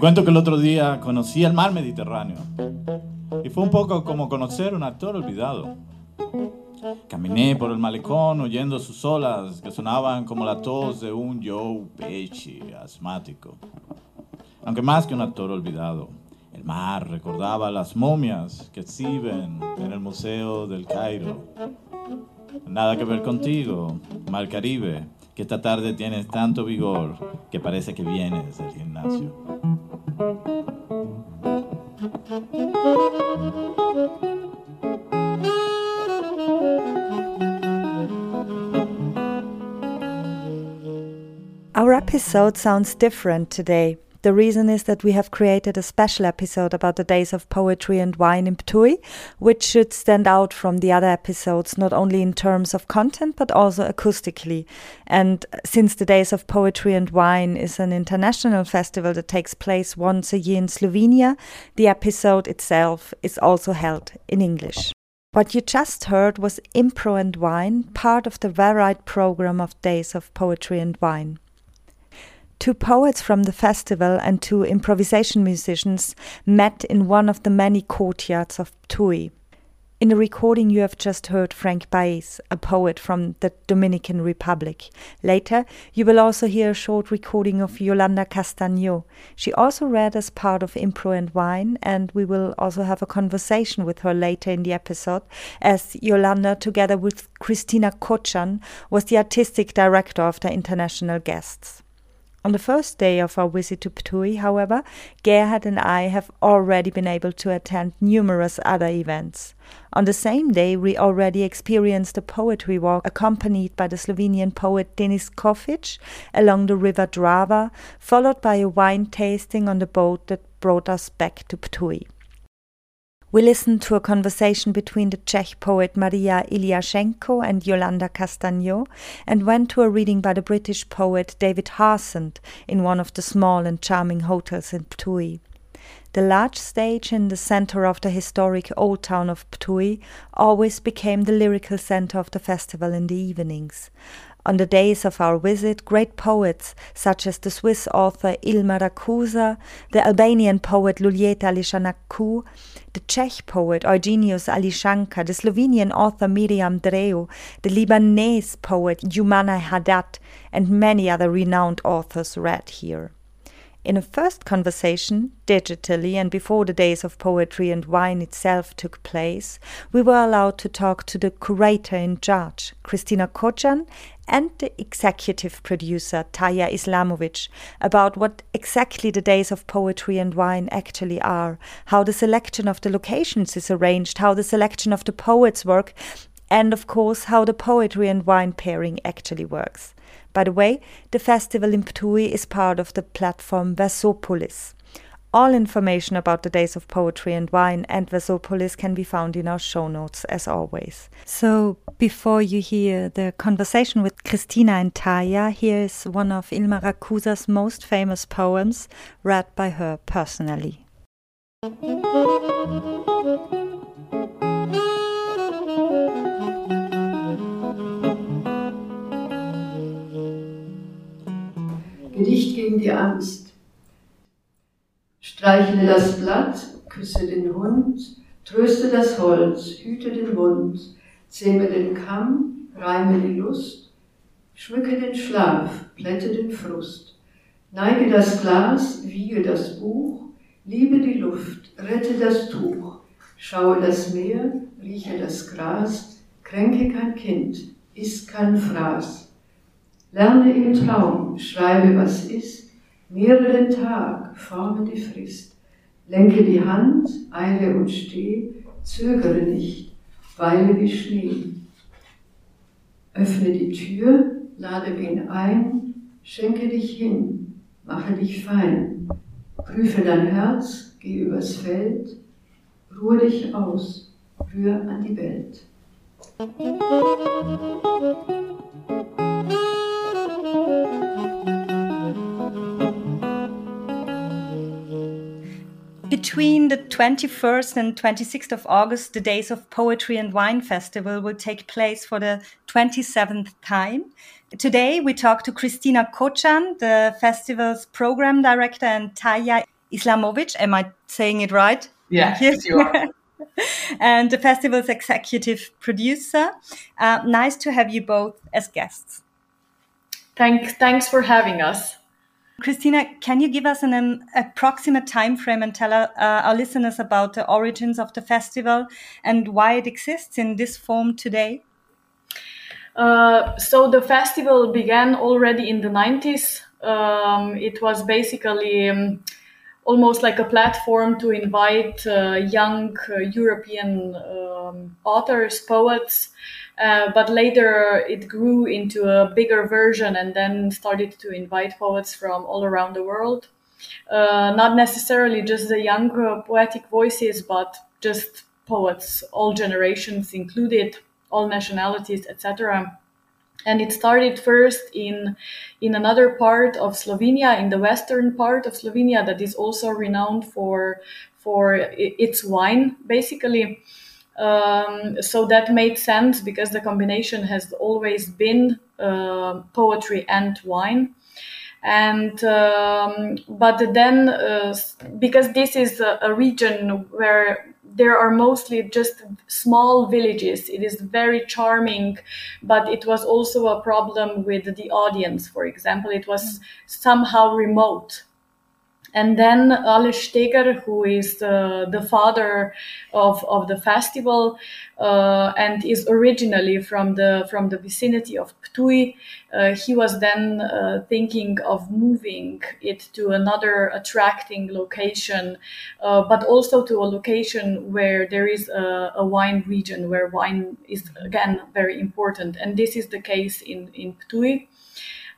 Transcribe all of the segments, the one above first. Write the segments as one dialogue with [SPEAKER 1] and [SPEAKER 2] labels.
[SPEAKER 1] Cuento que el otro día conocí el mar Mediterráneo y fue un poco como conocer un actor olvidado. Caminé por el malecón oyendo sus olas que sonaban como la tos de un Joe Pesci asmático. Aunque más que un actor olvidado, el mar recordaba las momias que exhiben en el Museo del Cairo. Nada que ver contigo, Mar Caribe, que esta tarde tienes tanto vigor que parece que vienes del gimnasio.
[SPEAKER 2] Episode sounds different today. The reason is that we have created a special episode about the days of poetry and wine in Ptuj, which should stand out from the other episodes, not only in terms of content, but also acoustically. And since the days of poetry and wine is an international festival that takes place once a year in Slovenia, the episode itself is also held in English. What you just heard was Impro and Wine, part of the varied program of Days of Poetry and Wine. Two poets from the festival and two improvisation musicians met in one of the many courtyards of Ptuj. In the recording, you have just heard Frank Baez, a poet from the Dominican Republic. Later, you will also hear a short recording of Yolanda Castaño. She also read as part of Impro and Wine, and we will also have a conversation with her later in the episode, as Yolanda, together with Christina Kočan, was the artistic director of the international guests. On the first day of our visit to Ptuj, however, Gerhard and I have already been able to attend numerous other events. On the same day, we already experienced a poetry walk accompanied by the Slovenian poet Denis Škofič along the river Drava, followed by a wine tasting on the boat that brought us back to Ptuj. We listened to a conversation between the Czech poet Maria Iliashenko and Yolanda Castaño and went to a reading by the British poet David Harsent in one of the small and charming hotels in Ptuj. The large stage in the center of the historic old town of Ptuj always became the lyrical center of the festival in the evenings. On the days of our visit, great poets such as the Swiss author Ilma Rakusa, the Albanian poet Luljeta Lleshanaku, the Czech poet Eugenijus Ališanka, the Slovenian author Miriam Drev, the Lebanese poet Joumana Haddad, and many other renowned authors read here. In a first conversation, digitally and before the days of poetry and wine itself took place, we were allowed to talk to the curator in charge, Christina Kočan, and the executive producer, Taya Islamovic, about what exactly the days of poetry and wine actually are, how the selection of the locations is arranged, how the selection of the poets work, and of course, how the poetry and wine pairing actually works. By the way, the festival in Ptuj is part of the platform Versopolis. All information about the days of poetry and wine and Versopolis can be found in our show notes, as always. So, before you hear the conversation with Christina and Taya, here is one of Ilma Rakusa's most famous poems, read by her personally.
[SPEAKER 3] Gedicht gegen die Angst. Streichle das Blatt, küsse den Hund, tröste das Holz, hüte den Mund, zähme den Kamm, reime die Lust, schmücke den Schlaf, plätte den Frust, neige das Glas, wiege das Buch, liebe die Luft, rette das Tuch, schaue das Meer, rieche das Gras, kränke kein Kind, iss kein Fraß. Lerne im Traum, schreibe, was ist, mehre den Tag, forme die Frist. Lenke die Hand, eile und steh, zögere nicht, weile wie Schnee. Öffne die Tür, lade wen ein, schenke dich hin, Mache dich fein. Prüfe dein Herz, geh übers Feld. Ruhe dich aus. Rühr an die Welt.
[SPEAKER 4] Between the 21st and 26th of August, the Days of Poetry and Wine Festival will take place for the 27th time. Today, we talk to Christina Kočan, the festival's program director, and Taya Islamovic. Am I saying it right?
[SPEAKER 5] Yes, yes. you are.
[SPEAKER 4] and the festival's executive producer. Uh, nice to have you both as guests.
[SPEAKER 5] Thanks, thanks for having us.
[SPEAKER 4] Christina, can you give us an um, approximate time frame and tell uh, our listeners about the origins of the festival and why it exists in this form today?
[SPEAKER 5] Uh, so the festival began already in the 90s. Um, it was basically um, almost like a platform to invite uh, young uh, European um, authors, poets, uh, but later it grew into a bigger version and then started to invite poets from all around the world. Uh, not necessarily just the young poetic voices, but just poets, all generations included, all nationalities, etc. And it started first in in another part of Slovenia, in the western part of Slovenia, that is also renowned for for its wine, basically. Um, so that made sense because the combination has always been uh, poetry and wine. And um, but then uh, because this is a, a region where there are mostly just small villages. It is very charming, but it was also a problem with the audience. For example, it was somehow remote and then Aleš Steger, who is the, the father of, of the festival uh, and is originally from the from the vicinity of Ptuj, uh, he was then uh, thinking of moving it to another attracting location, uh, but also to a location where there is a, a, wine region where wine is again very important, and this is the case in in Ptuj.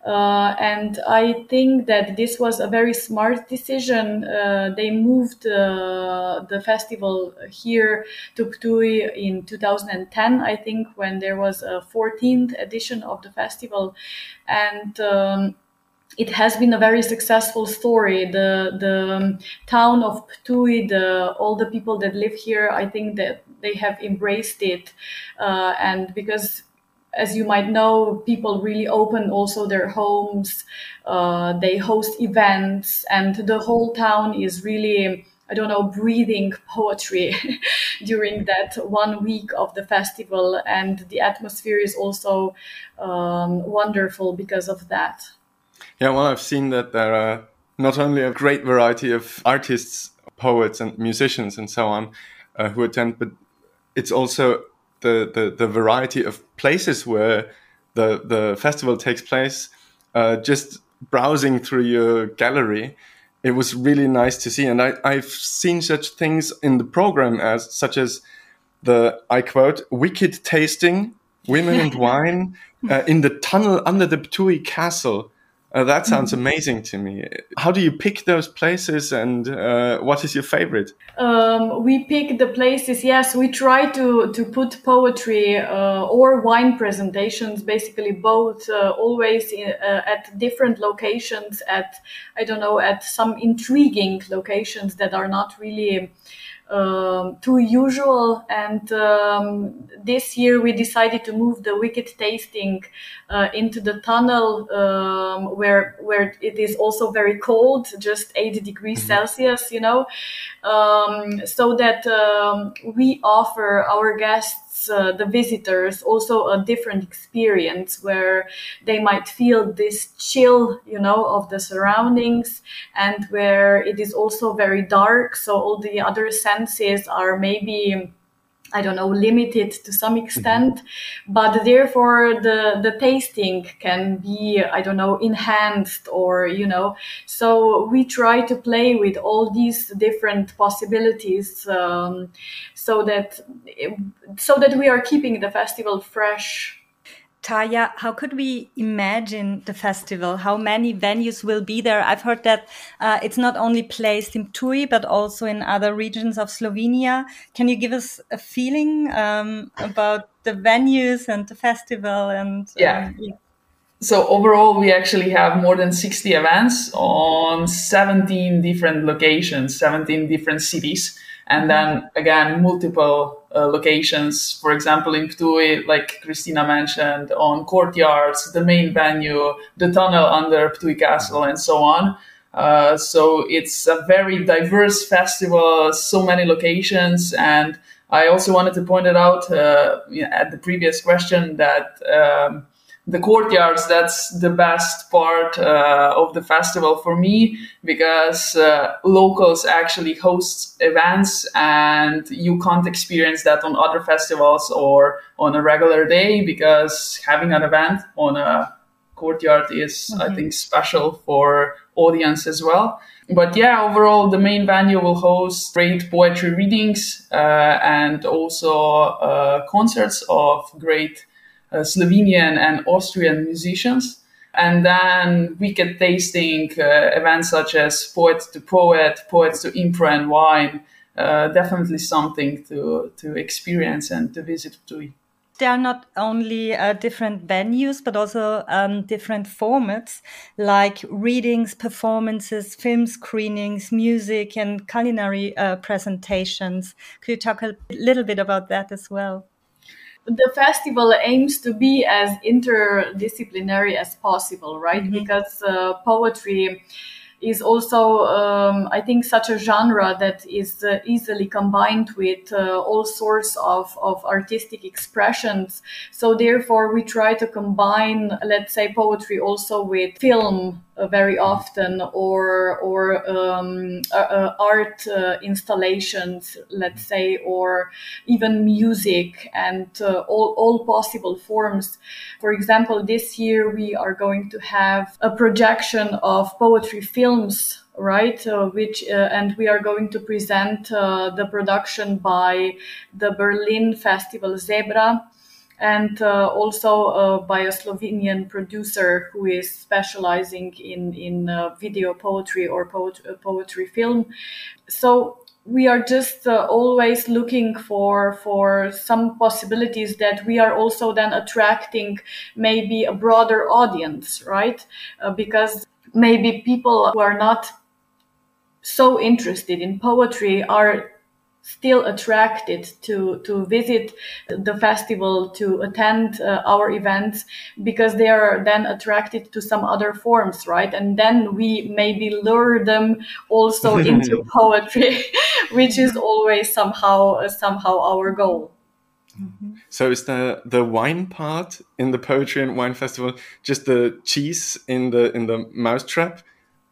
[SPEAKER 5] Uh, and I think that this was a very smart decision. Uh, they moved uh, the festival here to Ptuj in 2010, I think, when there was a 14th edition of the festival. And um, it has been a very successful story. The the town of Ptuj, the all the people that live here, I think that they have embraced it, uh, and because as you might know, people really open also their homes. Uh, they host events, and the whole town is really, I don't know, breathing poetry during that one week of the festival. And the atmosphere is also um, wonderful because of that.
[SPEAKER 6] Yeah, well, I've seen that there are not only a great variety of artists, poets, and musicians, and so on uh, who attend, but it's also the, the, the variety of places where the, the festival takes place, uh, just browsing through your gallery, it was really nice to see. And I, I've seen such things in the program as such as the, I quote, wicked tasting, women and wine uh, in the tunnel under the Ptuj castle. Uh, that sounds mm-hmm. amazing to me. How do you pick those places, and uh, what is your favorite?
[SPEAKER 5] Um, we pick the places. Yes, we try to to put poetry uh, or wine presentations, basically both, uh, always in, uh, at different locations. At I don't know, at some intriguing locations that are not really um, too usual. And um, this year we decided to move the wicked tasting uh, into the tunnel um, where where it is also very cold, just eight degrees mm-hmm. Celsius, you know, um, so that um, we offer our guests uh, the visitors also a different experience where they might feel this chill, you know, of the surroundings and where it is also very dark. So all the other senses are maybe I don't know, limited to some extent, mm-hmm. but therefore the, the tasting can be, I don't know, enhanced or, you know, so we try to play with all these different possibilities, um, so that, so that we are keeping the festival fresh.
[SPEAKER 4] Taya, how could we imagine the festival? How many venues will be there? I've heard that uh, it's not only placed in Ptuj, but also in other regions of Slovenia. Can you give us a feeling um, about the venues and the festival? And
[SPEAKER 7] um, yeah. yeah. So overall, we actually have more than 60 events on 17 different locations, 17 different cities and then again multiple uh, locations. For example in Ptuj like Christina mentioned on courtyards the main venue the tunnel under Ptuj castle and so on. Uh, so it's a very diverse festival so many locations and I also wanted to point it out uh, at the previous question that um, the courtyards that's the best part uh, of the festival for me because uh, locals actually host events and you can't experience that on other festivals or on a regular day because having an event on a courtyard is mm-hmm. i think special for audience as well but yeah overall the main venue will host great poetry readings uh, and also uh, concerts of great uh, Slovenian and Austrian musicians. And then weekend tasting uh, events such as Poet to Poet, Poets to Impro and Wine, uh, definitely something to, to experience and to visit Ptuj
[SPEAKER 4] there are not only uh, different venues but also um, different formats like readings performances film screenings music and culinary uh, presentations. Could you talk a little bit about that as well
[SPEAKER 5] the festival aims to be as interdisciplinary as possible, right? Mm-hmm. Because uh, poetry is also, um, I think, such a genre that is uh, easily combined with uh, all sorts of, of artistic expressions. So, therefore, we try to combine, let's say, poetry also with film very often or or um, uh, uh, art uh, installations let's say or even music and uh, all, all possible forms. For example this year we are going to have a projection of poetry films right uh, which and we are going to present the production by the berlin festival zebra and uh, also uh, by a Slovenian producer who is specializing in in uh, video poetry or poet- uh, poetry film. So we are just uh, always looking for for some possibilities that we are also then attracting maybe a broader audience, right? Uh, because maybe people who are not so interested in poetry are still attracted to to visit the festival to attend uh, our events because they are then attracted to some other forms right? And then we maybe lure them also into poetry which is always somehow uh, somehow our goal.
[SPEAKER 6] Mm-hmm. So is the the wine part in the poetry and wine festival just the cheese in the in the mousetrap,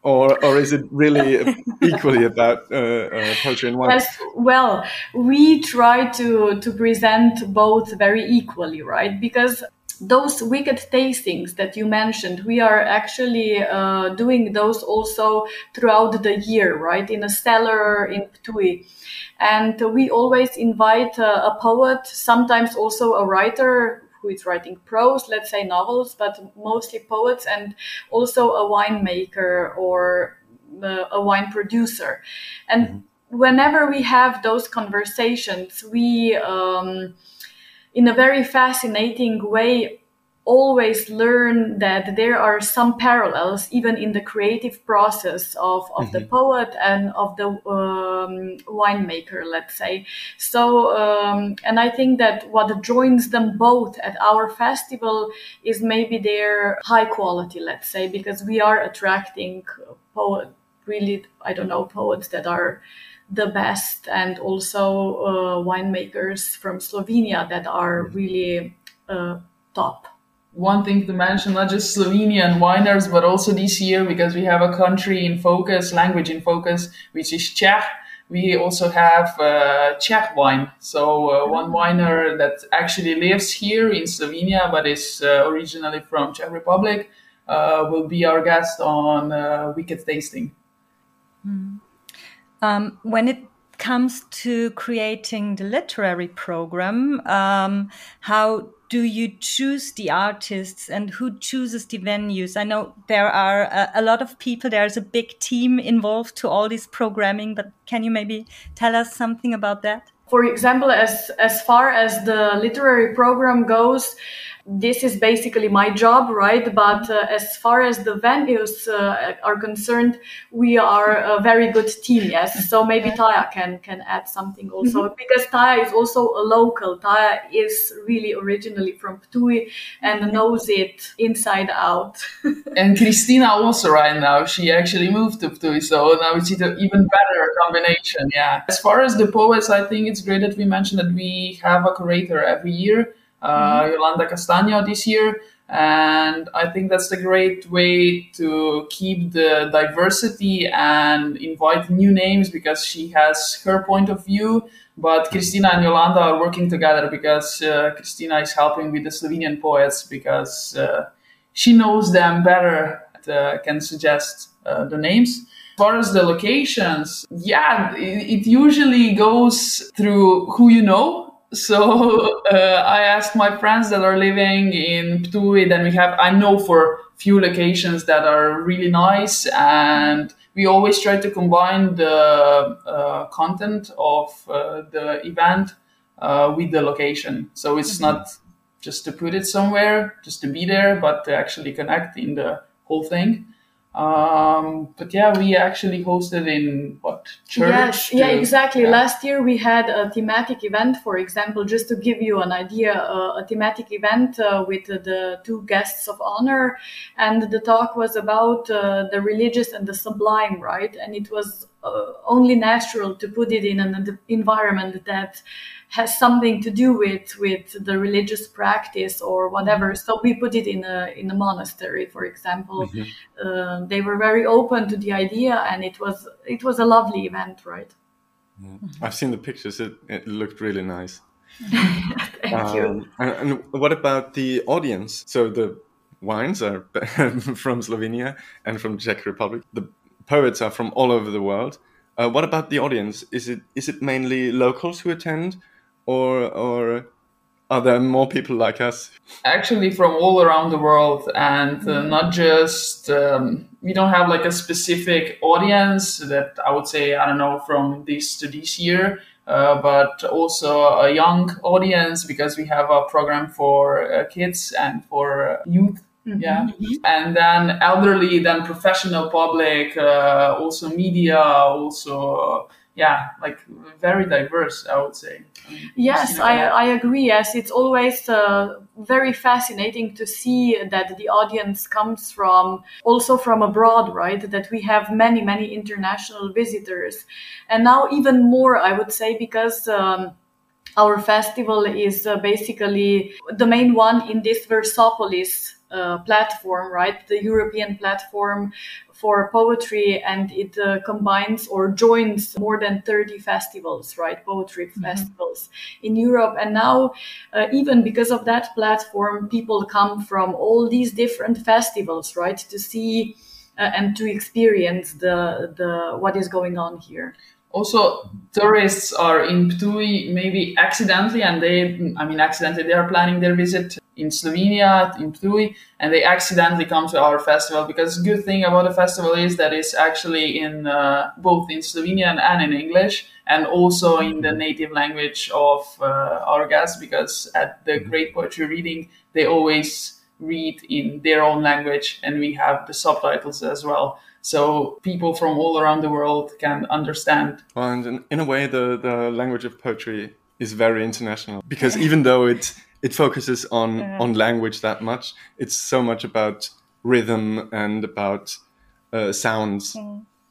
[SPEAKER 6] or or is it really equally about uh, uh, poetry and wine?
[SPEAKER 5] Yes, well, we try to to present both very equally, right? Because those wicked tastings that you mentioned, we are actually uh, doing those also throughout the year, right? In a cellar in Ptuj. And we always invite uh, a poet, sometimes also a writer who is writing prose, let's say novels, but mostly poets, and also a winemaker or uh, a wine producer. And mm-hmm. whenever we have those conversations, we, um, in a very fascinating way, always learn that there are some parallels even in the creative process of, of mm-hmm. the poet and of the um, winemaker let's say so um, and i think that what joins them both at our festival is maybe their high quality let's say because we are attracting poet really i don't know poets that are the best and also uh, winemakers from slovenia that are mm-hmm. really uh, top
[SPEAKER 7] one thing to mention, not just Slovenian wineries, but also this year, because we have a country in focus, language in focus, which is Czech. We also have uh, Czech wine. So uh, one winer that actually lives here in Slovenia, but is uh, originally from Czech Republic, uh, will be our guest on uh, Wicked Tasting.
[SPEAKER 4] Mm. Um, when it comes to creating the literary program, um, how do you choose the artists and who chooses the venues? I know there are a, a, lot of people, there's a big team involved to all this programming, but can you maybe tell us something about that?
[SPEAKER 5] For example, as, as far as the literary program goes, this is basically my job, right? But uh, as far as the venues uh, are concerned, we are a very good team, yes. So maybe Taya can can add something also mm-hmm. because Taya is also a local. Taya is really originally from Ptuj and knows it inside out.
[SPEAKER 7] and Christina also right now, she actually moved to Ptuj, so now it's even better combination. Yeah. As far as the poets, I think it's great that we mentioned that we have a curator every year uh, mm-hmm. Yolanda Castaño this year. And I think that's a great way to keep the diversity and invite new names because she has her point of view. But Christina and Yolanda are working together because uh, Christina is helping with the Slovenian poets because uh, she knows them better, uh, can suggest uh, the names. As far as the locations, yeah, it, it usually goes through who you know so uh, I asked my friends that are living in Ptuj. Then we have I know for few locations that are really nice, and we always try to combine the uh, content of uh, the event uh, with the location. So it's mm-hmm. not just to put it somewhere, just to be there, but to actually connect in the whole thing. Um, but yeah, we actually hosted in what church?
[SPEAKER 5] Yes, yeah, exactly. Yeah. Last year we had a thematic event, for example, just to give you an idea, uh, a thematic event uh, with uh, the two guests of honor, and the talk was about uh, the religious and the sublime, right? And it was uh, only natural to put it in an environment that has something to do with with the religious practice or whatever. Mm-hmm. So we put it in a in a monastery, for example. Mm-hmm. Uh, they were very open to the idea, and it was it was a lovely event, right?
[SPEAKER 6] Mm-hmm. I've seen the pictures. It it looked really nice.
[SPEAKER 5] Thank um, you.
[SPEAKER 6] And, and what about the audience? So the wines are from Slovenia and from Czech Republic. The poets are from all over the world. Uh, what about the audience? Is it is it mainly locals who attend, or or are there more people like us?
[SPEAKER 7] Actually, from all around the world, and uh, not just um, we don't have like a specific audience that I would say I don't know from this to this year. Uh, but also a young audience because we have a program for uh, kids and for youth Mm-hmm. Yeah. Mm-hmm. And then elderly, then professional public, uh, also media, also yeah, like very diverse, I would say.
[SPEAKER 5] yes, I, I agree. Yes, it's always uh, very fascinating to see that the audience comes from also from abroad, right? That we have many, many international visitors. And now, even more, I would say, because. Um, our festival is uh, basically the main one in this Versopolis uh, platform, right? The European platform for poetry, and it uh, combines or joins more than 30 festivals, right? Poetry mm-hmm. festivals in Europe. And now, uh, even because of that platform, people come from all these different festivals, right? To see uh, and to experience the, the, what is going on here
[SPEAKER 7] also tourists are in Ptuj maybe accidentally and they I mean accidentally they are planning their visit in Slovenia in Ptuj and they accidentally come to our festival because good thing about the festival is that it's actually in uh, both in Slovenian and in English and also in the native language of uh, our guests because at the great poetry reading they always read in their own language and we have the subtitles as well so people from all around the world can understand.
[SPEAKER 6] Well, and in a way, the, the language of poetry is very international because even though it it focuses on yeah. on language that much, it's so much about rhythm and about uh, sounds.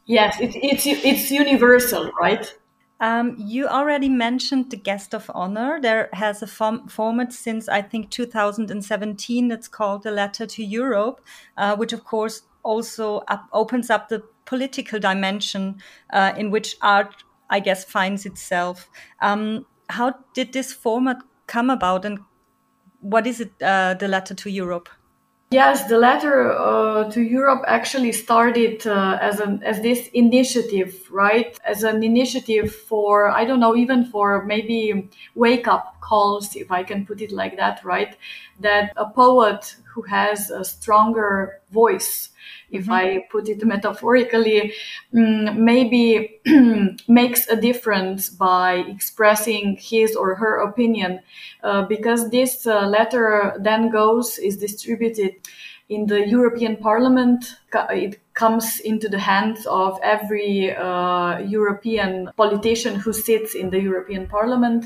[SPEAKER 5] Yes, it's it's it's universal, right?
[SPEAKER 4] Um, you already mentioned the guest of honor. There has a form format since I think 2017 that's called the Letter to Europe, uh, which of course also up, opens up the political dimension uh, in which art, I guess, finds itself. Um, how did this format come about, and what is it, uh, the letter to Europe?
[SPEAKER 5] Yes, the letter uh, to Europe actually started uh, as an as this initiative, right? As an initiative for I don't know, even for maybe wake up calls, if I can put it like that, right? That a poet who has a stronger voice, if mm-hmm. I put it metaphorically, mm, maybe makes a difference by expressing his or her opinion, uh, because this uh, letter then goes is distributed in the European Parliament. It comes into the hands of every uh, European politician who sits in the European Parliament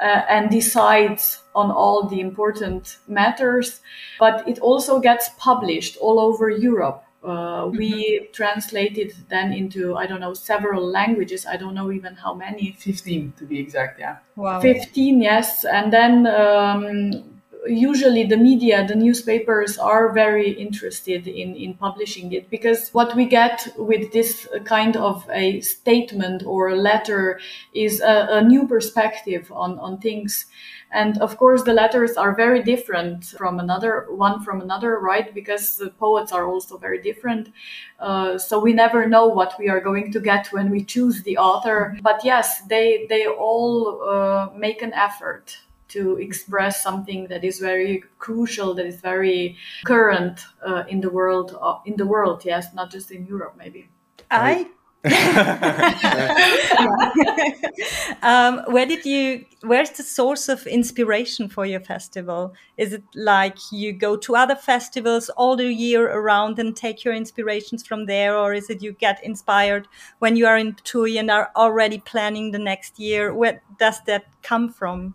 [SPEAKER 5] uh, and decides on all the important matters. But it also gets published all over Europe. Uh, we mm-hmm. translated then into I don't know several languages. I don't know even how many.
[SPEAKER 7] Fifteen to be exact. Yeah.
[SPEAKER 5] Wow. Fifteen, yes, and then um, usually the media, the newspapers are very interested in, in publishing it because what we get with this kind of a statement or a letter is a, a new perspective on, on things. And of course, the letters are very different from another one from another, right? Because the poets are also very different. Uh, so we never know what we are going to get when we choose the author. But yes, they they all uh, make an effort to express something that is very crucial, that is very current uh, in the world. Uh, in the world, yes, not just in Europe, maybe.
[SPEAKER 4] I. um, where did you? Where's the source of inspiration for your festival? Is it like you go to other festivals all the year around and take your inspirations from there, or is it you get inspired when you are in Ptuj and are already planning the next year? Where does that come from?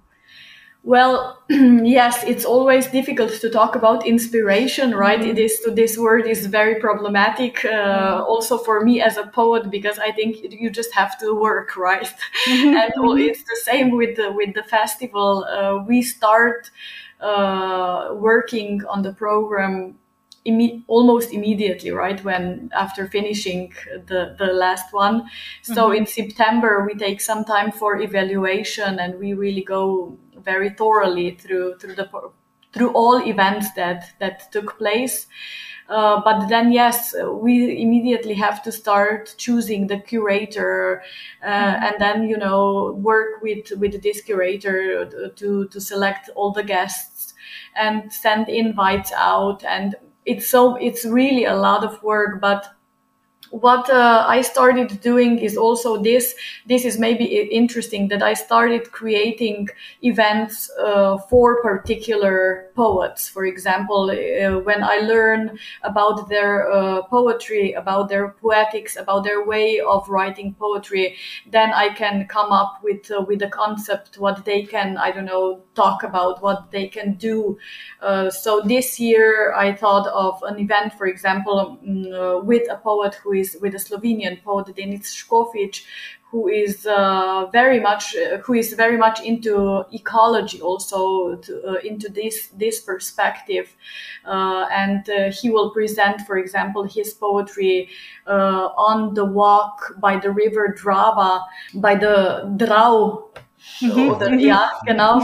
[SPEAKER 5] Well, yes, it's always difficult to talk about inspiration, right? Mm-hmm. It is this word is very problematic, uh, mm-hmm. also for me as a poet, because I think you just have to work, right? Mm-hmm. and it's the same with the with the festival. Uh, we start uh, working on the program Imme- almost immediately, right? When after finishing the, the last one. So mm-hmm. in September, we take some time for evaluation and we really go very thoroughly through through the through all events that that took place. Uh, but then, yes, we immediately have to start choosing the curator, uh, mm-hmm. and then you know work with with this curator to to select all the guests and send invites out. And it's so it's really a lot of work, but what uh, I started doing is also this. This is maybe interesting that I started creating events uh, for particular poets. For example, uh, when I learn about their uh, poetry, about their poetics, about their way of writing poetry, then I can come up with uh, with a concept what they can I don't know talk about what they can do. Uh, so this year I thought of an event, for example, um, with a poet who with a Slovenian poet Denis Škofič, who is uh, very much uh, who is very much into ecology, also to, uh, into this this perspective, uh, and uh, he will present, for example, his poetry uh, on the walk by the river Drava, by the Drau oder, ja, genau.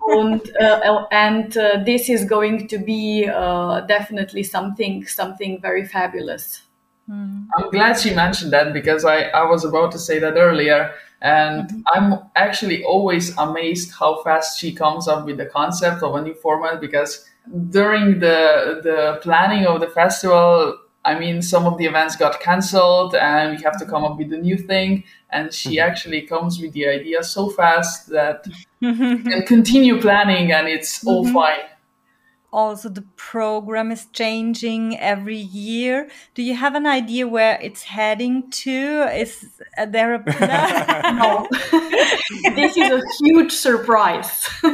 [SPEAKER 5] Und, uh, and uh, this is going to be uh, definitely something, something very fabulous.
[SPEAKER 7] Mm. I'm glad she mentioned that because I, I was about to say that earlier. And mm-hmm. I'm actually always amazed how fast she comes up with the concept of a new format because during the the planning of the festival, I mean, some of the events got cancelled and we have to come up with a new thing. And she mm-hmm. actually comes with the idea so fast that we can continue planning and it's all mm-hmm. fine
[SPEAKER 4] also the program is changing every year. Do you have an idea where it's heading to? Is there a
[SPEAKER 5] plan? no. this is a huge surprise.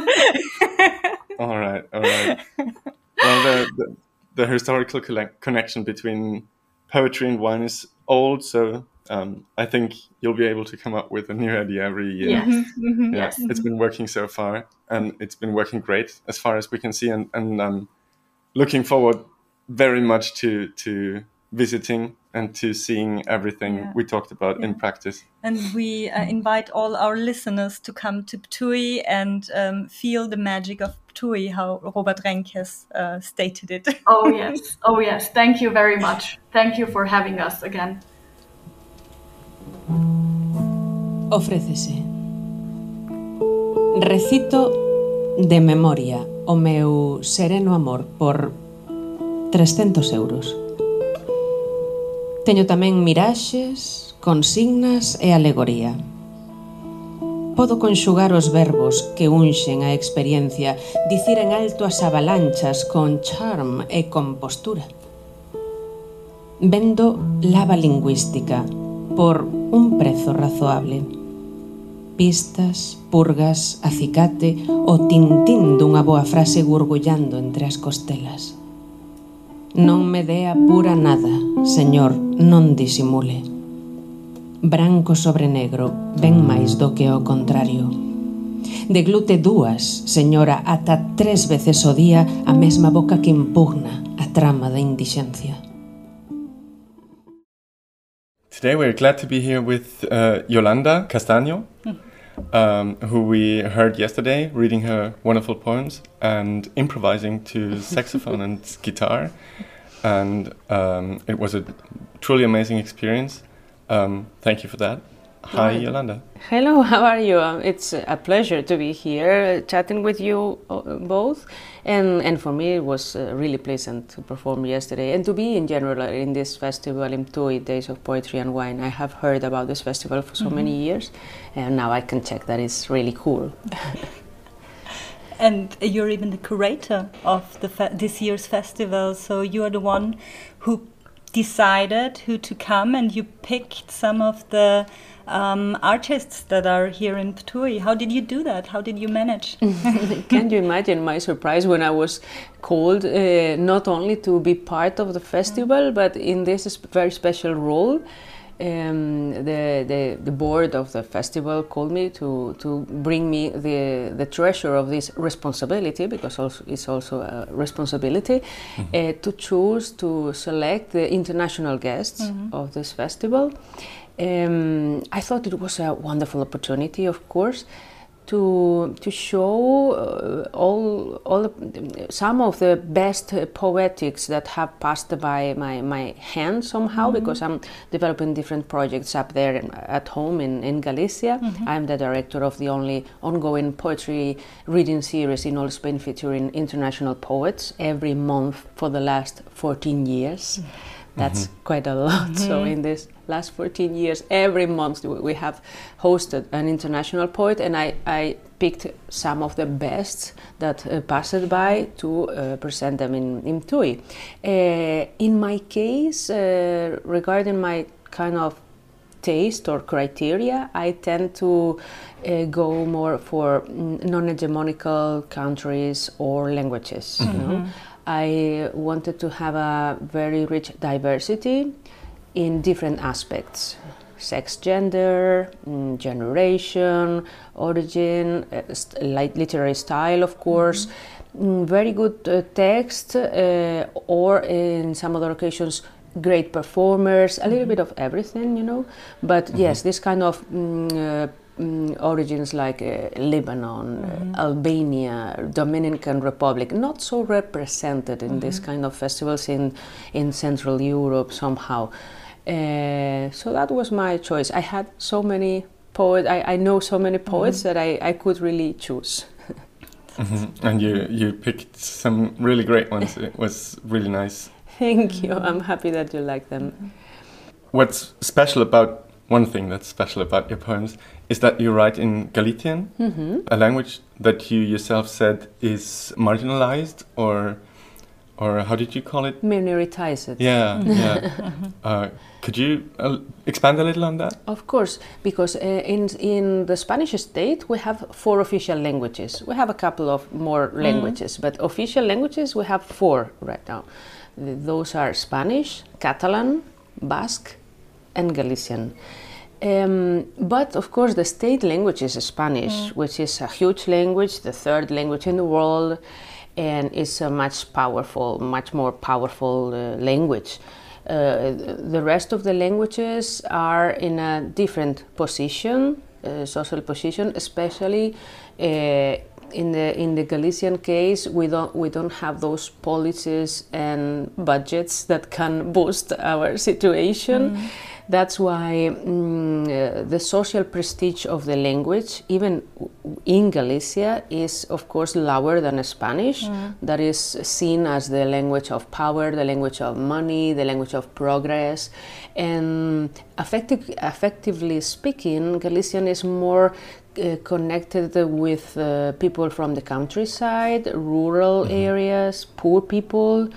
[SPEAKER 6] all right, all right. Well, the, the, the historical connection between poetry and wine is old, so um, I think you'll be able to come up with a new idea every year.
[SPEAKER 5] Yes. Mm-hmm.
[SPEAKER 6] mm-hmm. Yeah, yes. it's been working so far, and it's been working great as far as we can see, and and um, looking forward very much to to visiting and to seeing everything
[SPEAKER 4] Yeah.
[SPEAKER 6] we talked about in practice.
[SPEAKER 4] And we uh, invite all our listeners to come to Ptuj and um, feel the magic of Ptuj, how Robert Renk has uh, stated it.
[SPEAKER 5] Oh yes, oh yes. Thank you very much. Thank you for having us again.
[SPEAKER 8] Ofrécese. Recito de memoria o meu sereno amor por 300 euros. Teño tamén miraxes, consignas e alegoría. Podo conxugar os verbos que unxen a experiencia, dicir en alto as avalanchas con charm e compostura. Vendo lava lingüística por un prezo razoable. Pistas, purgas, acicate o tintín dunha boa frase gurgullando entre as costelas. Non me dea pura nada, señor, non disimule. Branco sobre negro, ben máis do que o contrario. Deglute dúas, señora, ata tres veces o día a mesma boca que impugna a trama da indixencia.
[SPEAKER 6] Today we're glad to be here with uh, Yolanda Castaño, um, who we heard yesterday reading her wonderful poems and improvising to saxophone and guitar. And um, it was a truly amazing experience. Um, thank you for that. Hi, Yolanda.
[SPEAKER 9] Hello, how are you? Um, It's a pleasure to be here uh, chatting with you uh, both. And, and for me, it was uh, really pleasant to perform yesterday and to be in general in this festival in two Days of Poetry and Wine. I have heard about this festival for so many years, and now I can check that it's really cool.
[SPEAKER 4] And you're even the curator of the fe- this year's festival, so you are the one who decided who to come, and you picked some of the um, artists that are here in Ptuj. How did you do that? How did you manage?
[SPEAKER 9] Can you imagine my surprise when I was called uh, not only to be part of the festival, but in this very special role? Um, the, the the board of the festival called me to, to bring me the the treasure of this responsibility because also it's also a responsibility uh, to choose to select the international guests of this festival. Um, I thought it was a wonderful opportunity, of course, to to show uh, all all some of the best uh, poetics that have passed by my my hand somehow because I'm developing different projects up there at home in in Galicia. I'm the director of the only ongoing poetry reading series in all Spain featuring international poets every month for the last 14 years. That's quite a lot. So in this last 14 years, every month we- we have hosted an international poet, and I, I picked some of the best that uh, passed by to uh, present them in, in Ptuj. Uh, in my case, uh, regarding my kind of taste or criteria, I tend to uh, go more for mm, non-hegemonical countries or languages. You know, I wanted to have a very rich diversity in different aspects. Sex gender mm, generation origin uh, like literary style of course. Mm, very good uh, text uh, or in some other occasions great performers a little bit of everything you know. But yes this kind of mm, uh, mm, origins like uh, Lebanon, uh, Albania, Dominican Republic, not so represented in this kind of festivals in in Central Europe somehow. Uh, so that was my choice. I had so many poets. I, I know so many poets that I, I could really choose.
[SPEAKER 6] And you, you picked some really great ones. It was really nice.
[SPEAKER 9] Thank you. I'm happy that you like them.
[SPEAKER 6] What's special about one thing that's special about your poems is that you write in Galician, a language that you yourself said is marginalized, or, or how did you call it?
[SPEAKER 9] Minoritized.
[SPEAKER 6] Yeah, yeah. uh, could you uh, expand a little on that?
[SPEAKER 9] Of course, because uh, in in the Spanish state we have four official languages. We have a couple of more languages, but official languages we have four right now. Those are Spanish, Catalan, Basque, and Galician. Um, but of course, the state language is Spanish, which is a huge language, the third language in the world, and is a much powerful, much more powerful uh, language. Uh, the rest of the languages are in a different position, uh, social position, especially uh, in the in the Galician case, we don't we don't have those policies and budgets that can boost our situation. Mm. That's why um, uh, the social prestige of the language, even in Galicia, is of course lower than Spanish. Mm. That is seen as the language of power, the language of money, the language of progress. And effective, effectively speaking, Galician is more uh, connected with uh, people from the countryside, rural mm-hmm. areas, poor people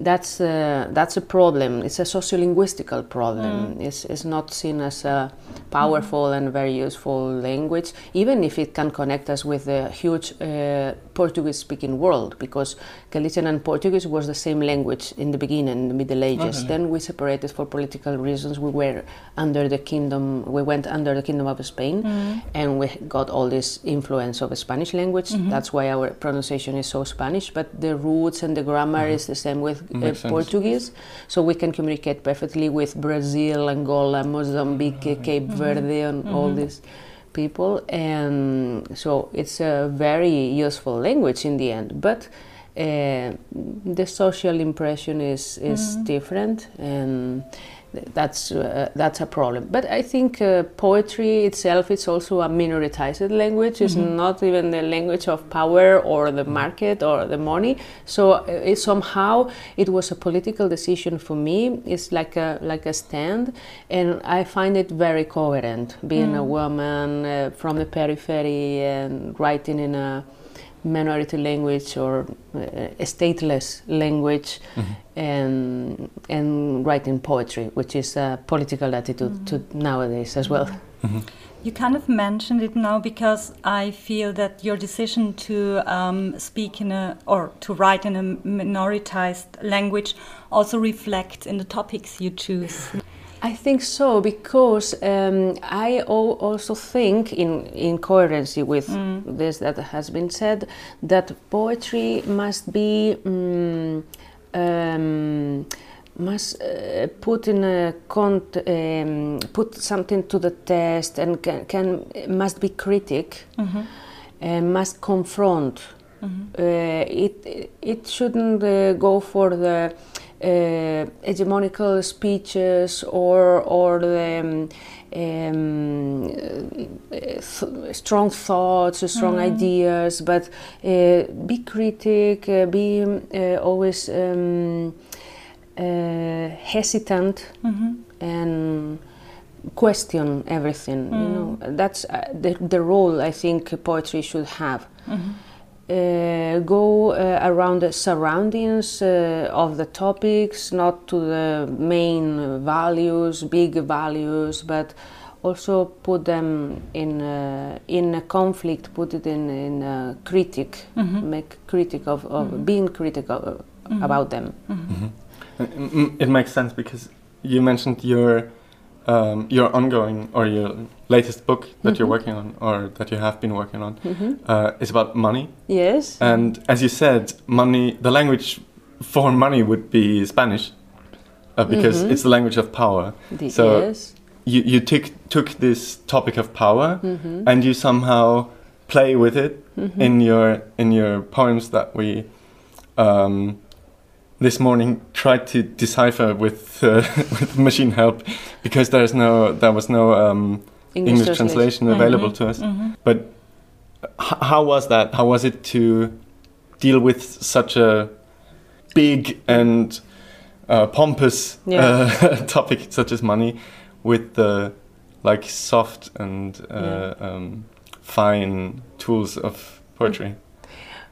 [SPEAKER 9] that's a, that's a problem. It's a sociolinguistical problem. Mm. It's, it's not seen as a powerful mm. and very useful language, even if it can connect us with the huge uh, Portuguese-speaking world, because Galician and Portuguese was the same language in the beginning, in the Middle Ages. Okay. Then we separated for political reasons. We were under the kingdom. We went under the kingdom of Spain, mm. and we got all this influence of the Spanish language. Mm-hmm. That's why our pronunciation is so Spanish. But the roots and the grammar mm-hmm. is the same with uh, Portuguese, so we can communicate perfectly with Brazil, Angola, Mozambique, mm-hmm. Cape Verde, and all mm-hmm. People. And so it's a very useful language in the end, but. Uh, the social impression is is mm-hmm. different and that's uh, that's a problem. But I think uh, poetry itself is also a minoritized language. It's mm-hmm. not even the language of power or the market or the money. So uh, it, somehow it was a political decision for me. It's like a like a stand, and I find it very coherent. Being mm. a woman uh, from the periphery and writing in a minority language or uh, a stateless language mm-hmm. and and writing poetry which is a political attitude mm-hmm. to nowadays as well mm-hmm.
[SPEAKER 4] you kind of mentioned it now because I feel that your decision to um, speak in a or to write in a minoritized language also reflects in the topics you choose.
[SPEAKER 9] I think so because um, I also think, in in coherency with mm. this that has been said, that poetry must be. Um, um, must uh, put in a cont um, put something to the test and can, can must be critic mm-hmm. and must confront mm-hmm. uh, it it shouldn't uh, go for the hegemonical speeches or or the um, um, th- strong thoughts, strong mm. ideas, but uh, be critic, uh, be uh, always um, uh, hesitant, mm-hmm. and question everything. Mm. You know, that's uh, the, the role I think poetry should have. Mm-hmm uh, go uh, around the surroundings uh, of the topics, not to the main values, big values, but also put them in uh, in a conflict, put it in in a critic, mm-hmm. make critic of, of mm-hmm. being critical mm-hmm. about them.
[SPEAKER 6] Mm-hmm. Mm-hmm. It makes sense because you mentioned your um, your ongoing or your latest book that mm-hmm. you're working on or that you have been working on mm-hmm. uh, is about money.
[SPEAKER 9] Yes.
[SPEAKER 6] And as you said, money, the language for money would be Spanish uh, because mm-hmm. it's the language of power.
[SPEAKER 9] The, so yes.
[SPEAKER 6] you, you took, took this topic of power mm-hmm. and you somehow play with it mm-hmm. in your in your poems that we um, this morning tried to decipher with uh, with machine help because there's no there was no um, English, English, translation mm-hmm. available mm -hmm. to us. Mm -hmm. But how was that? How was it to deal with such a big and uh, pompous yeah. uh, topic such as money with the like soft and uh, yeah. um, fine tools of poetry?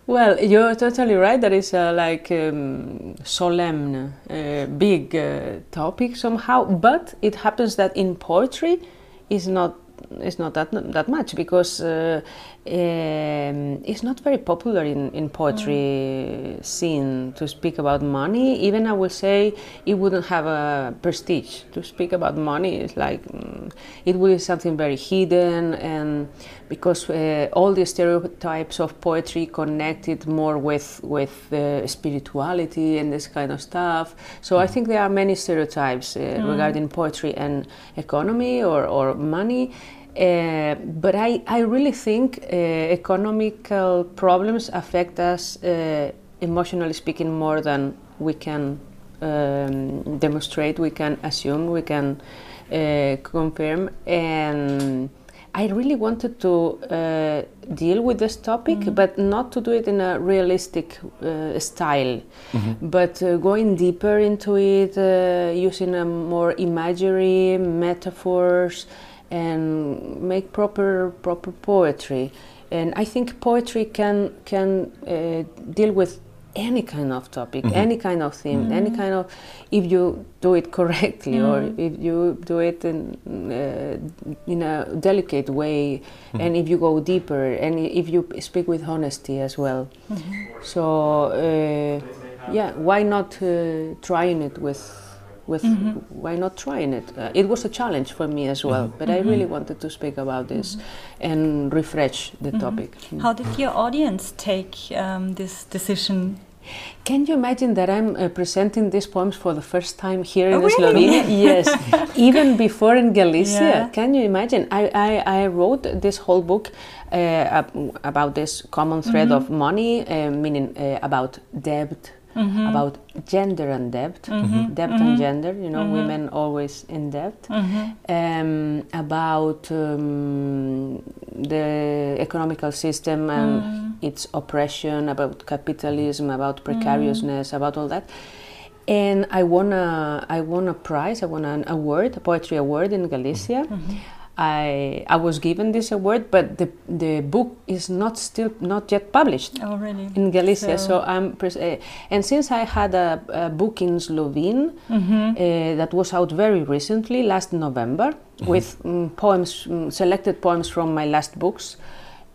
[SPEAKER 9] Well, you're totally right. That is a like um, solemn, uh, big uh, topic somehow. But it happens that in poetry, is not it's not that that much because uh, um, it's not very popular in in poetry scene to speak about money. Even I would say it wouldn't have a prestige to speak about money. It's like mm, it would be something very hidden and because uh, all the stereotypes of poetry connected more with with uh, spirituality and this kind of stuff. So I think there are many stereotypes uh, regarding poetry and economy or, or money. Uh, but I, I really think uh, economical problems affect us uh, emotionally speaking more than we can um, demonstrate, we can assume, we can uh, confirm. And I really wanted to uh, deal with this topic, but not to do it in a realistic uh, style, but uh, going deeper into it, uh, using a more imagery, metaphors, and make proper proper poetry. And I think poetry can can uh, deal with any kind of topic, any kind of theme, any kind of if you do it correctly or if you do it in uh, in a delicate way, and if you go deeper, and if you speak with honesty as well. So uh, yeah, why not uh, trying it with? With why not trying it? Uh, it was a challenge for me as well, but I really wanted to speak about this and refresh the topic.
[SPEAKER 4] How did your audience take um, this decision?
[SPEAKER 9] Can you imagine that I'm uh, presenting these poems for the first time here in
[SPEAKER 4] Oh, really?
[SPEAKER 9] Slovenia? yes, even before in Galicia.
[SPEAKER 4] Yeah.
[SPEAKER 9] Can you imagine? I, I, I wrote this whole book uh, about this common thread of money, uh, meaning uh, about debt. Mm-hmm. About gender and debt, mm-hmm. Mm-hmm. debt and gender, you know, women always in debt. Um, about um, the economical system and its oppression, about capitalism, about precariousness, about all that. And I won a I won a prize. I won an award, a poetry award in Galicia. I I was given this award, but the the book is not still not yet published
[SPEAKER 4] Oh, really?
[SPEAKER 9] in Galicia. So,
[SPEAKER 4] So-
[SPEAKER 9] I'm uh, and since I had a, a book in Slovene uh, that was out very recently, last November, with um, poems, um, selected poems from my last books.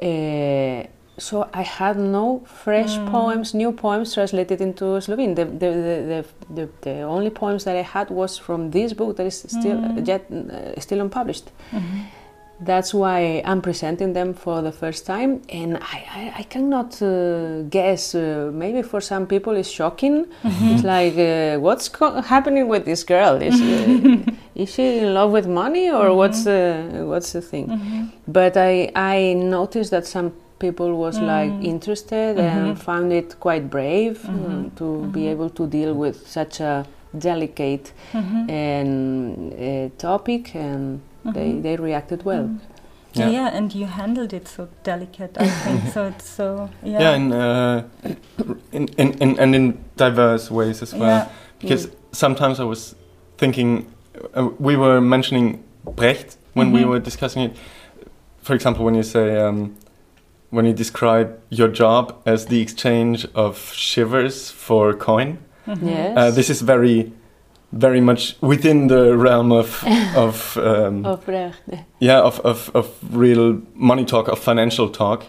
[SPEAKER 9] Uh, so I had no fresh poems, new poems translated into Slovene. The, the, the, the, the, the only poems that I had was from this book that is still yet uh, still unpublished that's why I'm presenting them for the first time, and I, I, I cannot uh, guess. Uh, maybe for some people it's shocking. It's like, uh, what's co- happening with this girl? Is, uh, is she in love with money, or what's uh, what's the thing? But I I noticed that some people was like interested and found it quite brave uh, to be able to deal with such a delicate and uh, topic and they, they reacted well
[SPEAKER 4] Yeah.
[SPEAKER 6] Yeah.
[SPEAKER 4] and you handled it so delicate, I think. so it's so, yeah.
[SPEAKER 6] yeah, in, uh, in, in, in and in diverse ways as well.
[SPEAKER 4] Yeah.
[SPEAKER 6] Because sometimes I was thinking, uh, we were mentioning Brecht when we were discussing it. For example, when you say, um, when you describe your job as the exchange of shivers for coin,
[SPEAKER 9] yes.
[SPEAKER 6] Uh, this is very, very much within the realm of of um,
[SPEAKER 9] of
[SPEAKER 6] yeah of, of, of real money talk of financial talk.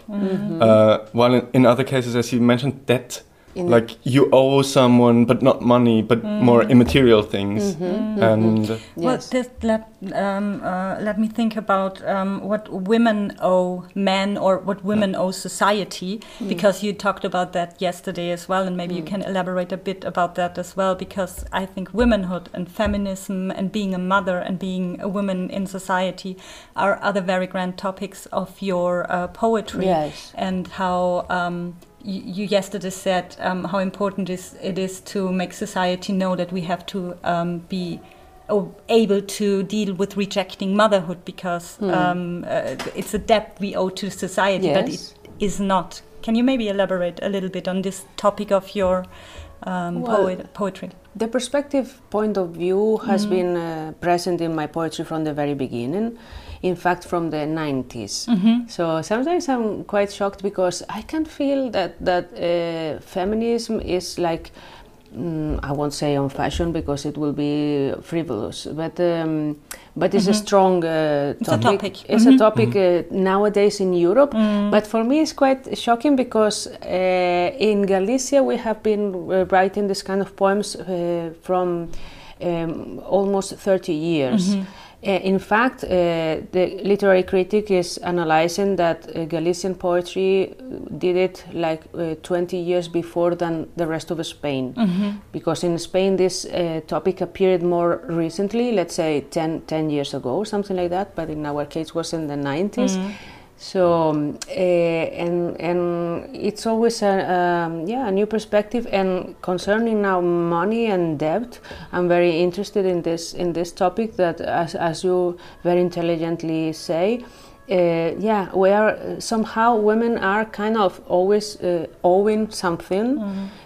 [SPEAKER 6] Uh, while in, in other cases as you mentioned debt
[SPEAKER 9] In-
[SPEAKER 6] like you owe someone but not money but more immaterial things. And uh,
[SPEAKER 4] Well,
[SPEAKER 9] yes.
[SPEAKER 4] this let um, uh, let me think about um, what women owe men or what women owe society, because you talked about that yesterday as well, and maybe you can elaborate a bit about that as well. Because I think womanhood and feminism and being a mother and being a woman in society are other very grand topics of your uh, poetry
[SPEAKER 9] Yes.
[SPEAKER 4] and how um, you, yesterday said um, how important is it is to make society know that we have to um, be able to deal with rejecting motherhood because um, uh, it's a debt we owe to society,
[SPEAKER 9] yes.
[SPEAKER 4] but it is not. Can you maybe elaborate a little bit on this topic of your um,
[SPEAKER 9] Well,
[SPEAKER 4] poet, poetry?
[SPEAKER 9] The perspective point of view has been uh, present in my poetry from the very beginning. In fact, from the 90s. So sometimes I'm quite shocked because I can feel that that uh, feminism is like mm, I won't say on fashion because it will be frivolous, but um, but it's a strong uh,
[SPEAKER 4] It's a
[SPEAKER 9] topic.
[SPEAKER 4] topic.
[SPEAKER 9] It's a topic uh, nowadays in Europe. But for me, it's quite shocking because uh, in Galicia we have been uh, writing this kind of poems uh, from um, almost 30 years. Uh, in fact, uh, the literary critic is analyzing that uh, Galician poetry did it like uh, 20 years before than the rest of Spain. Because in Spain, this uh, topic appeared more recently, let's say 10, 10 years ago, something like that, but in our case was in the 90s. So uh, and and it's always a um, yeah a new perspective. And concerning now money and debt, I'm very interested in this in this topic. That as as you very intelligently say. Uh, yeah, we are somehow women are kind of always uh, owing something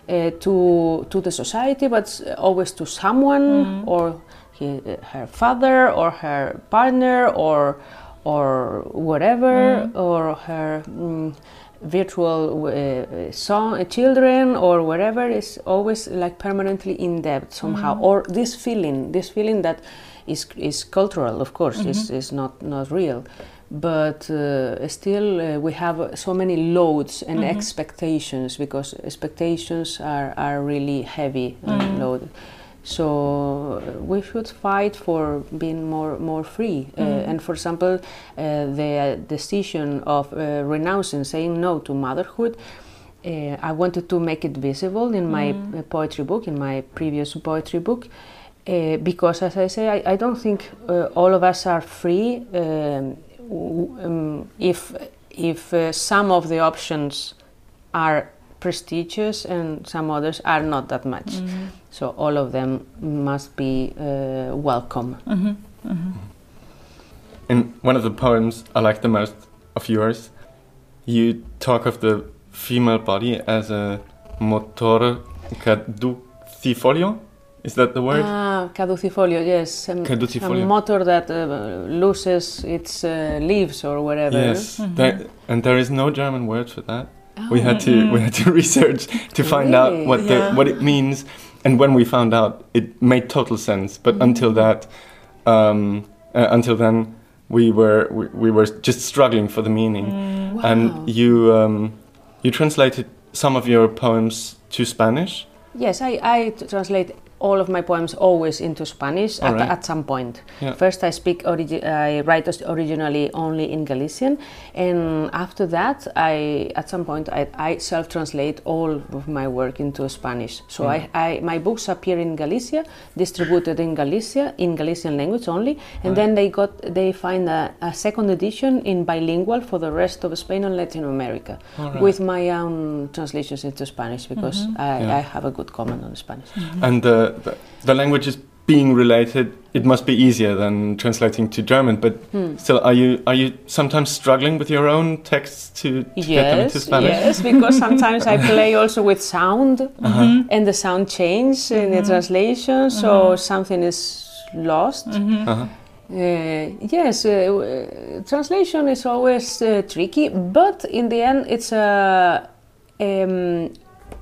[SPEAKER 9] uh, to to the society, but always to someone or he, her father or her partner or or whatever or her mm, virtual uh, son, uh, children or whatever is always like permanently in debt somehow. Or this feeling this feeling that is is cultural of course is is not not real. But uh, still uh, we have so many loads and expectations because expectations are, are really heavy and loaded so we should fight for being more more free. Uh, and for example, uh, the decision of uh, renouncing, saying no to motherhood. Uh, I wanted to make it visible in my uh, poetry book, in my previous poetry book, uh, because as I say, I, I don't think uh, all of us are free. Um, w- um, if if uh, some of the options are prestigious and some others are not that much. So all of them must be uh, welcome.
[SPEAKER 6] In one of the poems I like the most of yours, you talk of the female body as a motor caducifolio. Is that the word?
[SPEAKER 9] Ah, caducifolio, yes. Um,
[SPEAKER 6] Caducifolio.
[SPEAKER 9] A motor that uh, loses its uh, leaves or whatever.
[SPEAKER 6] yes, there, and there is no German word for that. We had to we had to research to find out
[SPEAKER 9] Really?
[SPEAKER 6] what the what it means, and when we found out, it made total sense. But until that, um, uh, until then, we were we, we were just struggling for the meaning.
[SPEAKER 9] Wow.
[SPEAKER 6] And you um, you translated some of your poems to Spanish.
[SPEAKER 9] Yes, I, I translate all of my poems always into Spanish at,
[SPEAKER 6] Alright.
[SPEAKER 9] at some point.
[SPEAKER 6] Yeah.
[SPEAKER 9] First, I speak, I write originally only in Galician, and after that, I at some point I, I self-translate all of my work into Spanish. So mm. I, I my books appear in Galicia, distributed in Galicia in Galician language only, and then they got they find a, a second edition in bilingual for the rest of Spain and Latin America, with my own translations into Spanish because mm-hmm. I,
[SPEAKER 6] Yeah.
[SPEAKER 9] I have a good comment on Spanish.
[SPEAKER 6] And uh, the, the the languages being related, it must be easier than translating to German. But still, are you are you sometimes struggling with your own texts to, to get them into Spanish?
[SPEAKER 9] yes, because sometimes I play also with sound,
[SPEAKER 6] Uh-huh.
[SPEAKER 9] and the sound change in the translation, so something is lost.
[SPEAKER 6] Uh-huh.
[SPEAKER 9] Uh, yes, uh, uh, translation is always uh, tricky, but in the end, it's a um,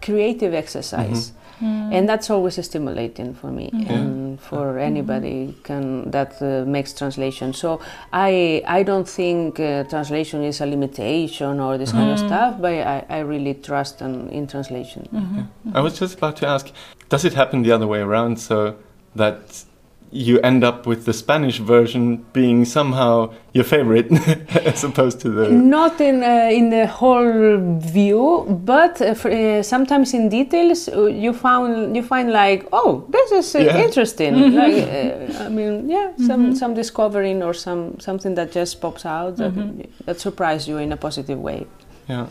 [SPEAKER 9] creative exercise. Mm. And that's always stimulating for me mm. and for mm-hmm. anybody can that uh, makes translation. So I I don't think uh, translation is a limitation or this kind of mm. stuff, but I, I really trust in, in translation. Mm-hmm.
[SPEAKER 6] I was just about to ask, does it happen the other way around? So that you end up with the Spanish version being somehow your favorite as opposed to the
[SPEAKER 9] Not in uh, in the whole view, but uh, for, uh, sometimes in details uh, you found you find like, oh, this is uh,
[SPEAKER 6] Yeah.
[SPEAKER 9] interesting. Like, uh, I mean, yeah, some some discovering or some something that just pops out that that surprise you in a positive way.
[SPEAKER 6] yeah,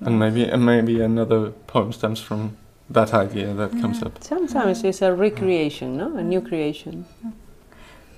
[SPEAKER 6] and maybe and maybe another poem stems from that idea that comes up.
[SPEAKER 9] Sometimes it's a recreation, no, a new creation. Mm-hmm.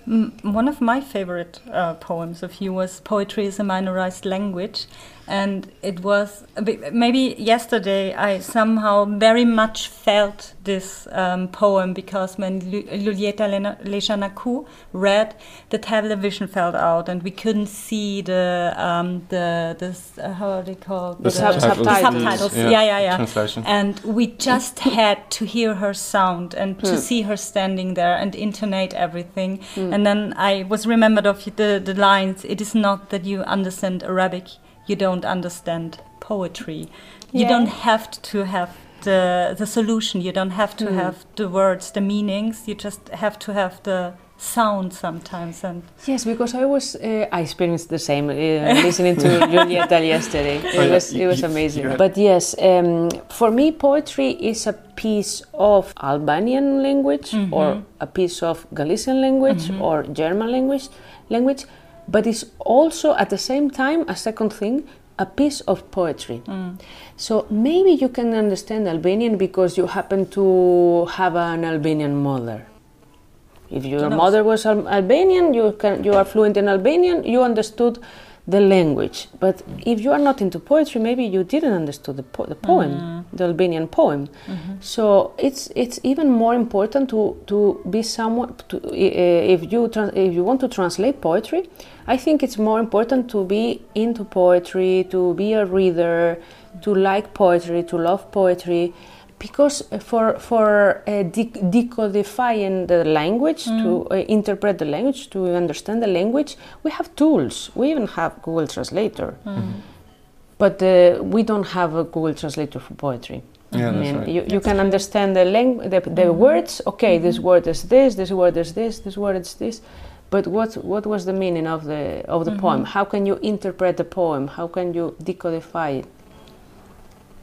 [SPEAKER 4] Mm, One of my favorite uh, poems of you was Poetry is a Minorized Language. and it was maybe yesterday I somehow very much felt this um, poem because when Luljeta Lleshanaku read, the television fell out and we couldn't see the um, the the uh, how are they called
[SPEAKER 6] The
[SPEAKER 4] the,
[SPEAKER 6] subtitles.
[SPEAKER 4] the subtitles.
[SPEAKER 6] Yeah.
[SPEAKER 4] Yeah, yeah, yeah.
[SPEAKER 6] Translation.
[SPEAKER 4] And we just had to hear her sound and to see her standing there and intonate everything. And then I was remembered of the the lines. It is not that you understand Arabic, you don't understand poetry. You
[SPEAKER 10] Yeah.
[SPEAKER 4] don't have to have the the solution. You don't have to hmm. have the words, the meanings. You just have to have the sound sometimes. And
[SPEAKER 9] Yes, because I was uh, I experienced the same uh, listening to Julieta yesterday. It
[SPEAKER 6] Oh, yeah.
[SPEAKER 9] was it was
[SPEAKER 6] You- you-
[SPEAKER 9] amazing.
[SPEAKER 6] you
[SPEAKER 9] But yes, um, for me, poetry is a piece of Albanian language or a piece of Galician language or German language language, but it's also at the same time a second thing. A piece of poetry. So maybe you can understand Albanian because you happen to have an Albanian mother. If your
[SPEAKER 4] knows?
[SPEAKER 9] mother was Al- Albanian, you can you are fluent in Albanian. You understood the language. But if you are not into poetry, maybe you didn't understood the, po- the poem, the Albanian poem. So it's it's even more important to to be someone. To, uh, if you if you want to translate poetry, I think it's more important to be into poetry, to be a reader, to like poetry, to love poetry because uh, for for uh, dec- decodifying the language to mm. uh, interpret the language to understand the language we have tools. We even have google translator. Mm. Mm-hmm. But uh, we don't have a google translator for poetry.
[SPEAKER 6] Yeah,
[SPEAKER 9] I
[SPEAKER 6] that's
[SPEAKER 9] mean,
[SPEAKER 6] right.
[SPEAKER 9] you, you can understand the, lang- the, the mm-hmm. words. Okay mm-hmm. this word is this this word is this this word is this. But what what was the meaning of the of the poem? How can you interpret the poem? How can you decodify it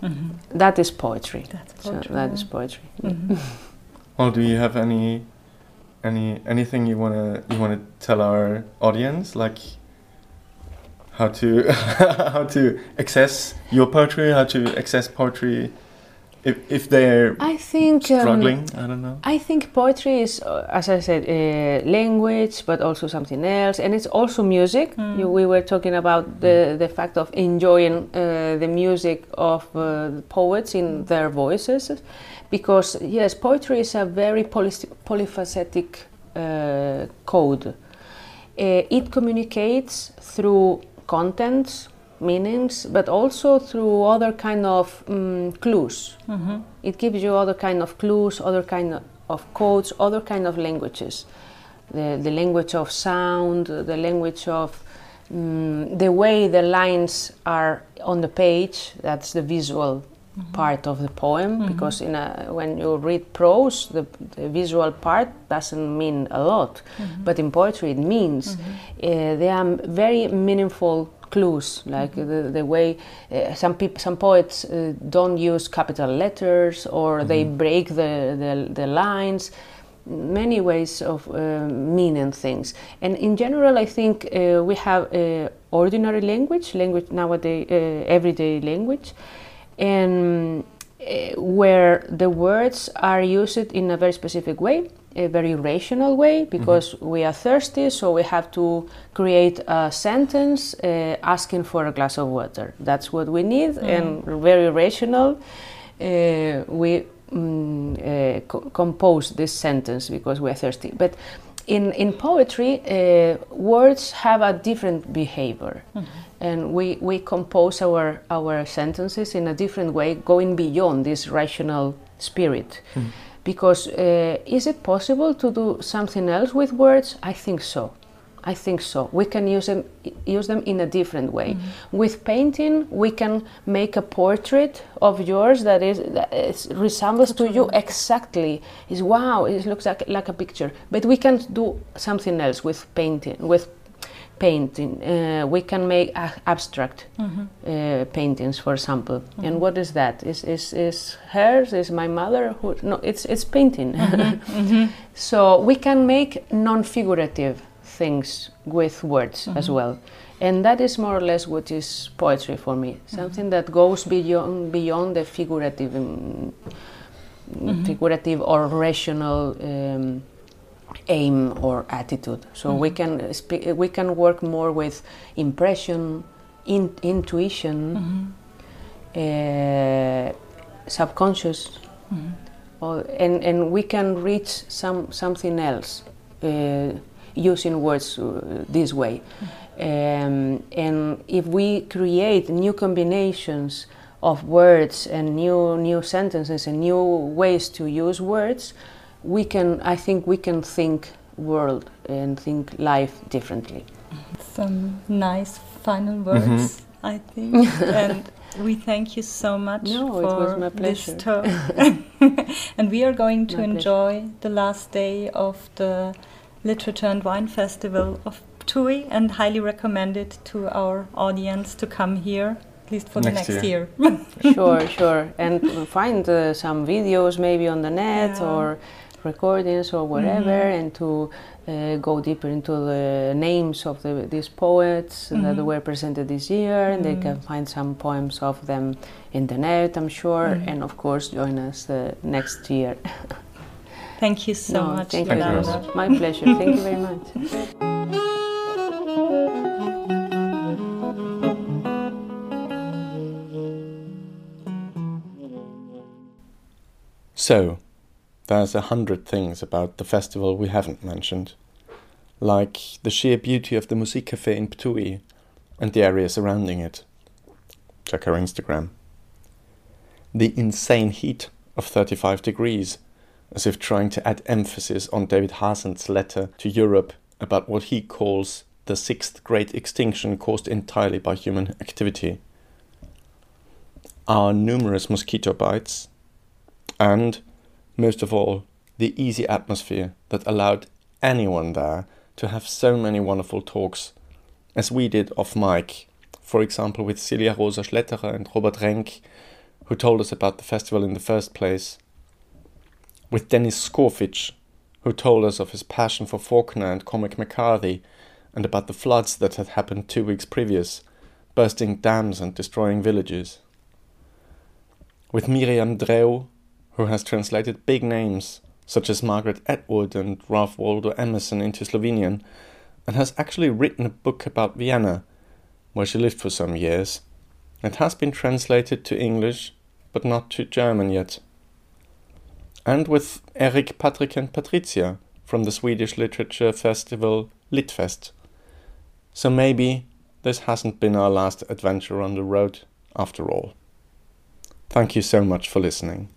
[SPEAKER 9] Mm-hmm. that is poetry.
[SPEAKER 4] That's
[SPEAKER 9] So
[SPEAKER 4] poetry,
[SPEAKER 9] that
[SPEAKER 4] yeah.
[SPEAKER 9] is poetry. Mm-hmm.
[SPEAKER 6] Well, do you have any any anything you wanna you wanna tell our audience, like how to how to access your poetry, how to access poetry, if if they're
[SPEAKER 9] I think um,
[SPEAKER 6] struggling? I don't know.
[SPEAKER 9] I think poetry is, uh, as I said, uh, language, but also something else, and it's also music. You, we were talking about the the fact of enjoying uh, the music of uh, the poets in their voices, because yes, poetry is a very poly- polyphacetic uh, code. Uh, it communicates through contents, meanings, but also through other kind of um, clues. It gives you other kind of clues, other kind of codes, other kind of languages. The, the language of sound, the language of mm, the way the lines are on the page. That's the visual part of the poem because in a, when you read prose, the, the visual part doesn't mean a lot, but in poetry it means. Uh, there are very meaningful clues, like the, the way uh, some people, some poets uh, don't use capital letters or they break the, the, the lines. Many ways of uh, meaning things, and in general, I think uh, we have uh, ordinary language, language nowadays, uh, everyday language, and where the words are used in a very specific way, a very rational way, because we are thirsty, so we have to create a sentence uh, asking for a glass of water. That's what we need, and very rational. Uh, we mm, uh, co- compose this sentence because we are thirsty. But in, in poetry, uh, words have a different behavior. And we, we compose our, our sentences in a different way, going beyond this rational spirit. Because uh, is it possible to do something else with words? I think so. I think so. We can use them use them in a different way. With painting, we can make a portrait of yours that is that is, resembles to you exactly. Is wow, it looks like like a picture. But we can do something else with painting. With painting, uh, we can make a- abstract uh, paintings, for example. And what is that? Is is is hers? Is my mother? Who? No, it's it's painting. So we can make non-figurative things with words as well. And that is more or less what is poetry for me. Something that goes beyond beyond the figurative, um, figurative or rational um, aim or attitude. So we can speak, we can work more with impression, in, intuition, uh, subconscious, or, and, and we can reach some, something else uh, using words uh, this way. Um, and if we create new combinations of words and new new sentences and new ways to use words, we can. I think we can think world and think life differently.
[SPEAKER 10] Some nice final words, I think. and we thank you so much
[SPEAKER 9] No,
[SPEAKER 10] for
[SPEAKER 9] it was my
[SPEAKER 10] this
[SPEAKER 9] pleasure.
[SPEAKER 10] and we are going to
[SPEAKER 9] My pleasure.
[SPEAKER 10] enjoy the last day of the Literature and Wine Festival of Ptuj and highly recommend it to our audience to come here, at least for
[SPEAKER 6] Next
[SPEAKER 10] the next
[SPEAKER 6] year.
[SPEAKER 10] year.
[SPEAKER 9] sure, sure, and find uh, some videos maybe on the net
[SPEAKER 10] Yeah.
[SPEAKER 9] or recordings or whatever, and to uh, go deeper into the names of the, these poets that were presented this year, and they can find some poems of them in the net, I'm sure, and of course join us uh, next year.
[SPEAKER 10] Thank you so
[SPEAKER 9] No,
[SPEAKER 10] much,
[SPEAKER 9] thank
[SPEAKER 6] Thank
[SPEAKER 9] you.
[SPEAKER 6] you.
[SPEAKER 10] Yolanda.
[SPEAKER 9] My pleasure. Thank you very much.
[SPEAKER 6] So, there's a hundred things about the festival we haven't mentioned, like the sheer beauty of the Musikcafé in Ptuj and the area surrounding it. Check our Instagram. The insane heat of 35 degrees, as if trying to add emphasis on David Hasen's letter to Europe about what he calls the sixth great extinction caused entirely by human activity. Our numerous mosquito bites, and most of all, the easy atmosphere that allowed anyone there to have so many wonderful talks, as we did off mic, for example, with Celia Rosa Schletterer and Robert Renk, who told us about the festival in the first place, with Denis Škofič, who told us of his passion for Faulkner and Cormac McCarthy, and about the floods that had happened two weeks previous, bursting dams and destroying villages. With Miriam Drev, who has translated big names such as Margaret Atwood and Ralph Waldo Emerson into Slovenian, and has actually written a book about Vienna, where she lived for some years. It has been translated to English, but not to German yet. And with Eric, Patrick, and Patricia from the Swedish literature festival Litfest. So maybe this hasn't been our last adventure on the road after all. Thank you so much for listening.